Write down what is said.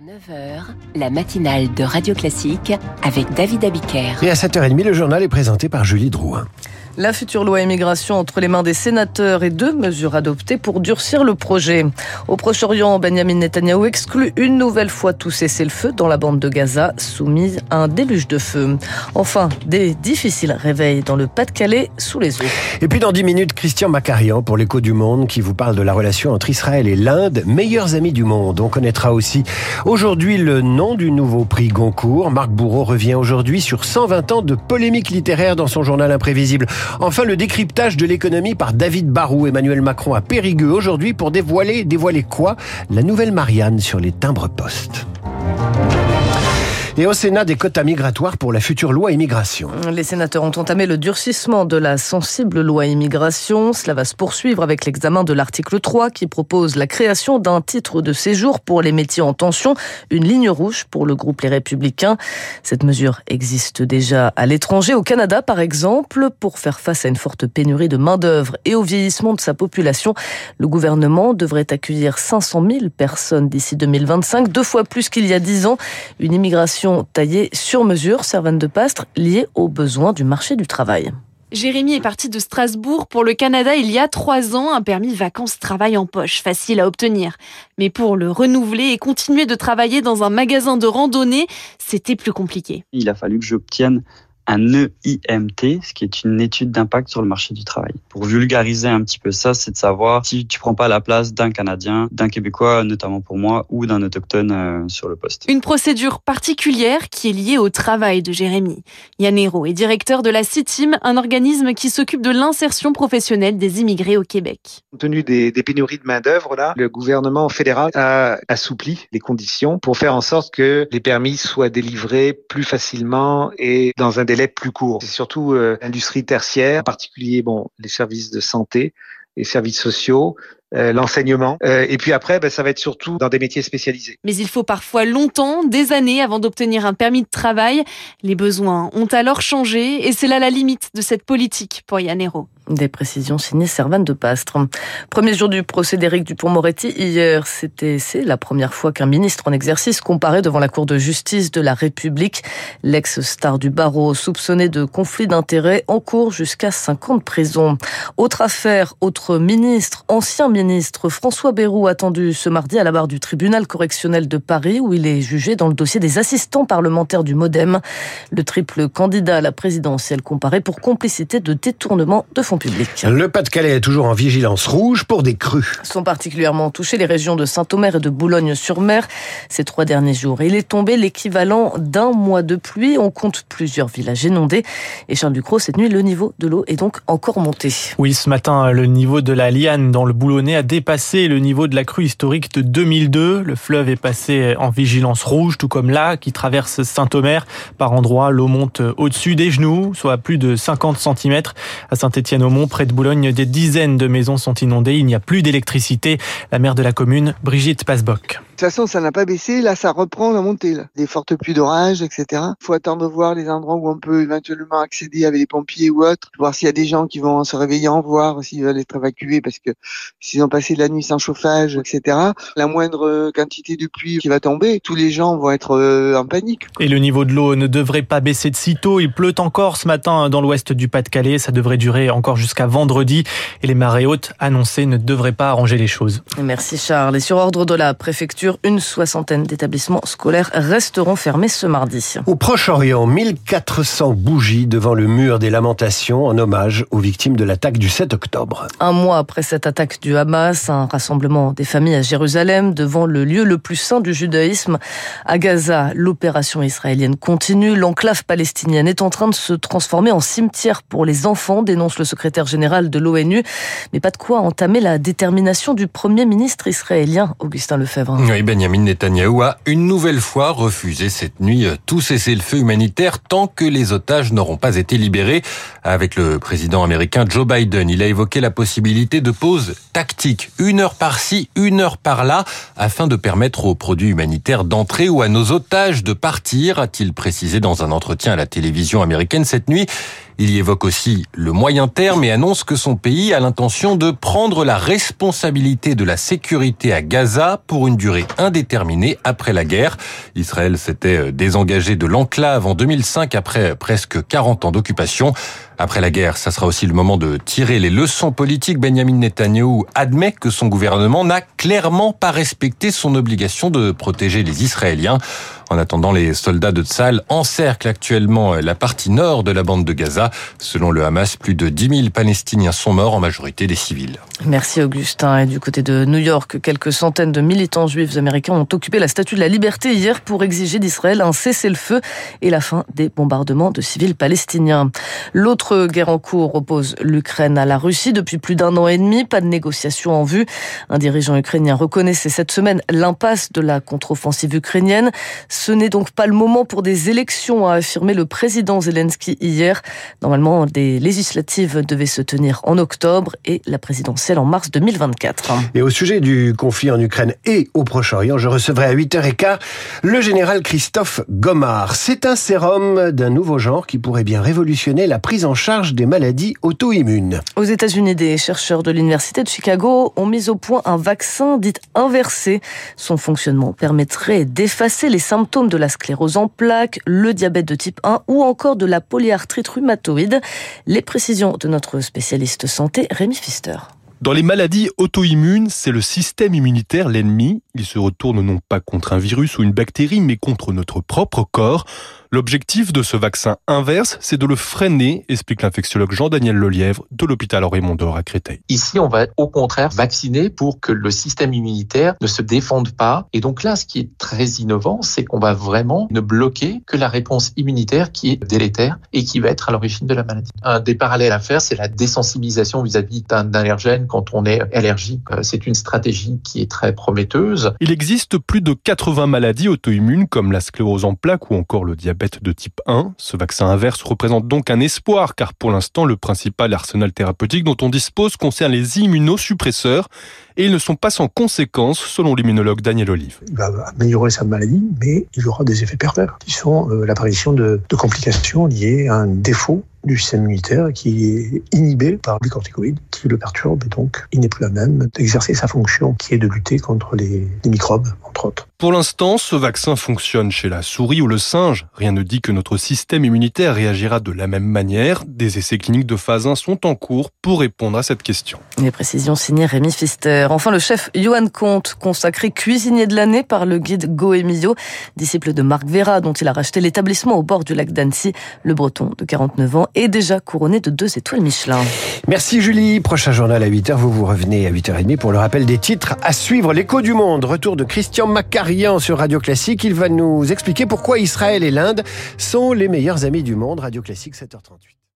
9h, la matinale de Radio Classique avec David Abiker. Et à 7h30, le journal est présenté par Julie Drouin. La future loi immigration entre les mains des sénateurs et deux mesures adoptées pour durcir le projet. Au Proche-Orient, Benjamin Netanyahu exclut une nouvelle fois tout cessez-le-feu dans la bande de Gaza, soumise à un déluge de feu. Enfin, des difficiles réveils dans le Pas-de-Calais sous les eaux. Et puis dans 10 minutes, Christian Macarian pour l'écho du monde qui vous parle de la relation entre Israël et l'Inde, meilleurs amis du monde. On connaîtra aussi aujourd'hui le nom du nouveau prix Goncourt. Marc Bourreau revient aujourd'hui sur 120 ans de polémique littéraire dans son journal imprévisible. Enfin, le décryptage de l'économie par David Barou. Emmanuel Macron à Périgueux aujourd'hui pour dévoiler, dévoiler quoi? La nouvelle Marianne sur les timbres postes. Et au Sénat, des quotas migratoires pour la future loi immigration. Les sénateurs ont entamé le durcissement de la sensible loi immigration. Cela va se poursuivre avec l'examen de l'article 3 qui propose la création d'un titre de séjour pour les métiers en tension, une ligne rouge pour le groupe Les Républicains. Cette mesure existe déjà à l'étranger, au Canada par exemple, pour faire face à une forte pénurie de main-d'œuvre et au vieillissement de sa population. Le gouvernement devrait accueillir 500 000 personnes d'ici 2025, deux fois plus qu'il y a dix ans. Une immigration taillée sur mesure, servante de Pastre, liée aux besoins du marché du travail. Jérémy est parti de Strasbourg pour le Canada il y a trois ans, un permis vacances-travail en poche, facile à obtenir. Mais pour le renouveler et continuer de travailler dans un magasin de randonnée, c'était plus compliqué. Il a fallu que j'obtienne un EIMT, ce qui est une étude d'impact sur le marché du travail. Pour vulgariser un petit peu ça, c'est de savoir si tu prends pas la place d'un Canadien, d'un Québécois, notamment pour moi, ou d'un autochtone euh, sur le poste. Une procédure particulière qui est liée au travail de Jérémy. Yanero est directeur de la CITIM, un organisme qui s'occupe de l'insertion professionnelle des immigrés au Québec. Compte tenu des, des pénuries de main-d'œuvre, là, le gouvernement fédéral a assoupli les conditions pour faire en sorte que les permis soient délivrés plus facilement et dans un délai plus court. C'est surtout euh, l'industrie tertiaire, en particulier bon, les services de santé, les services sociaux, euh, l'enseignement. Euh, et puis après, ben, ça va être surtout dans des métiers spécialisés. Mais il faut parfois longtemps, des années, avant d'obtenir un permis de travail. Les besoins ont alors changé et c'est là la limite de cette politique pour Yanero. Des précisions signées Servane de Pastre. Premier jour du procès d'Éric Dupont-Moretti hier, c'était c'est la première fois qu'un ministre en exercice comparait devant la Cour de justice de la République. L'ex-star du barreau soupçonné de conflit d'intérêts en cours jusqu'à 5 ans de prison. Autre affaire, autre ministre, ancien ministre François Bayrou attendu ce mardi à la barre du tribunal correctionnel de Paris où il est jugé dans le dossier des assistants parlementaires du Modem. Le triple candidat à la présidentielle comparé pour complicité de détournement de fonds le Pas-de-Calais est toujours en vigilance rouge pour des crues. Sont particulièrement touchées les régions de Saint-Omer et de Boulogne-sur-Mer ces trois derniers jours. Il est tombé l'équivalent d'un mois de pluie. On compte plusieurs villages inondés. Et Charles Ducrot, cette nuit, le niveau de l'eau est donc encore monté. Oui, ce matin, le niveau de la Liane dans le Boulonnais a dépassé le niveau de la crue historique de 2002. Le fleuve est passé en vigilance rouge, tout comme là, qui traverse Saint-Omer. Par endroits, l'eau monte au-dessus des genoux, soit à plus de 50 cm. À Saint-Étienne Mont, près de Boulogne, des dizaines de maisons sont inondées. Il n'y a plus d'électricité. La maire de la commune, Brigitte Passebock. De toute façon, ça n'a pas baissé. Là, ça reprend la montée. Là. Des fortes pluies d'orage, etc. Il faut attendre de voir les endroits où on peut éventuellement accéder avec les pompiers ou autres. Voir s'il y a des gens qui vont se réveiller en voir, s'ils veulent être évacués parce que s'ils ont passé la nuit sans chauffage, etc. La moindre quantité de pluie qui va tomber, tous les gens vont être euh, en panique. Et le niveau de l'eau ne devrait pas baisser de sitôt. Il pleut encore ce matin dans l'ouest du Pas-de-Calais. Ça devrait durer encore jusqu'à vendredi. Et les marées hautes annoncées ne devraient pas arranger les choses. Merci Charles. Et sur ordre de la préfecture, une soixantaine d'établissements scolaires resteront fermés ce mardi. Au Proche-Orient, 1400 bougies devant le mur des lamentations en hommage aux victimes de l'attaque du 7 octobre. Un mois après cette attaque du Hamas, un rassemblement des familles à Jérusalem devant le lieu le plus saint du judaïsme. À Gaza, l'opération israélienne continue. L'enclave palestinienne est en train de se transformer en cimetière pour les enfants, dénonce le secrétaire général de l'ONU. Mais pas de quoi entamer la détermination du Premier ministre israélien, Augustin Lefebvre. Oui, Benjamin Netanyahu a une nouvelle fois refusé cette nuit tout cessez-le-feu humanitaire tant que les otages n'auront pas été libérés. Avec le président américain Joe Biden, il a évoqué la possibilité de pause tactique, une heure par-ci, une heure par-là, afin de permettre aux produits humanitaires d'entrer ou à nos otages de partir, a-t-il précisé dans un entretien à la télévision américaine cette nuit. Il y évoque aussi le moyen terme et annonce que son pays a l'intention de prendre la responsabilité de la sécurité à Gaza pour une durée indéterminée après la guerre. Israël s'était désengagé de l'enclave en 2005 après presque 40 ans d'occupation. Après la guerre, ça sera aussi le moment de tirer les leçons politiques. Benjamin Netanyahu admet que son gouvernement n'a clairement pas respecté son obligation de protéger les Israéliens. En attendant, les soldats de Tzal encerclent actuellement la partie nord de la bande de Gaza. Selon le Hamas, plus de 10 000 Palestiniens sont morts, en majorité des civils. Merci Augustin. Et du côté de New York, quelques centaines de militants juifs américains ont occupé la Statue de la Liberté hier pour exiger d'Israël un cessez-le-feu et la fin des bombardements de civils palestiniens. L'autre guerre en cours oppose l'Ukraine à la Russie depuis plus d'un an et demi. Pas de négociation en vue. Un dirigeant ukrainien reconnaissait cette semaine l'impasse de la contre-offensive ukrainienne. Ce n'est donc pas le moment pour des élections, a affirmé le président Zelensky hier. Normalement, des législatives devaient se tenir en octobre et la présidentielle en mars 2024. Et au sujet du conflit en Ukraine et au Proche-Orient, je recevrai à 8h15 le général Christophe Gomard. C'est un sérum d'un nouveau genre qui pourrait bien révolutionner la prise en charge des maladies auto-immunes. Aux États-Unis, des chercheurs de l'Université de Chicago ont mis au point un vaccin dit inversé. Son fonctionnement permettrait d'effacer les symptômes de la sclérose en plaques, le diabète de type 1 ou encore de la polyarthrite rhumatoïde. Les précisions de notre spécialiste santé, Rémi Pfister. Dans les maladies auto-immunes, c'est le système immunitaire l'ennemi. Il se retourne non pas contre un virus ou une bactérie, mais contre notre propre corps. L'objectif de ce vaccin inverse, c'est de le freiner, explique l'infectiologue Jean-Daniel Lelièvre de l'hôpital Raymond d'Or à Créteil. Ici, on va au contraire vacciner pour que le système immunitaire ne se défende pas. Et donc là, ce qui est très innovant, c'est qu'on va vraiment ne bloquer que la réponse immunitaire qui est délétère et qui va être à l'origine de la maladie. Un des parallèles à faire, c'est la désensibilisation vis-à-vis d'un allergène quand on est allergique. Euh, c'est une stratégie qui est très prometteuse. Il existe plus de 80 maladies auto-immunes comme la sclérose en plaques ou encore le diabète de type 1. Ce vaccin inverse représente donc un espoir car pour l'instant le principal arsenal thérapeutique dont on dispose concerne les immunosuppresseurs et ils ne sont pas sans conséquences selon l'immunologue Daniel Olive. Il va améliorer sa maladie mais il aura des effets pervers qui sont euh, l'apparition de complications liées à un défaut du système immunitaire qui est inhibé par les corticoïdes qui le perturbe et donc il n'est plus à même d'exercer sa fonction qui est de lutter contre les, les microbes entre autres. Pour l'instant, ce vaccin fonctionne chez la souris ou le singe. Rien ne dit que notre système immunitaire réagira de la même manière. Des essais cliniques de phase 1 sont en cours pour répondre à cette question. Les précisions signées Rémi Fister. Enfin, le chef Johan Comte, consacré cuisinier de l'année par le guide Goemio, disciple de Marc Vera, dont il a racheté l'établissement au bord du lac d'Annecy. Le breton de 49 ans est déjà couronné de deux étoiles Michelin. Merci Julie. Prochain journal à 8h. Vous vous revenez à 8h30 pour le rappel des titres à suivre. L'écho du monde. Retour de Christian Macari sur Radio Classique. Il va nous expliquer pourquoi Israël et l'Inde sont les meilleurs amis du monde. Radio Classique 7h38.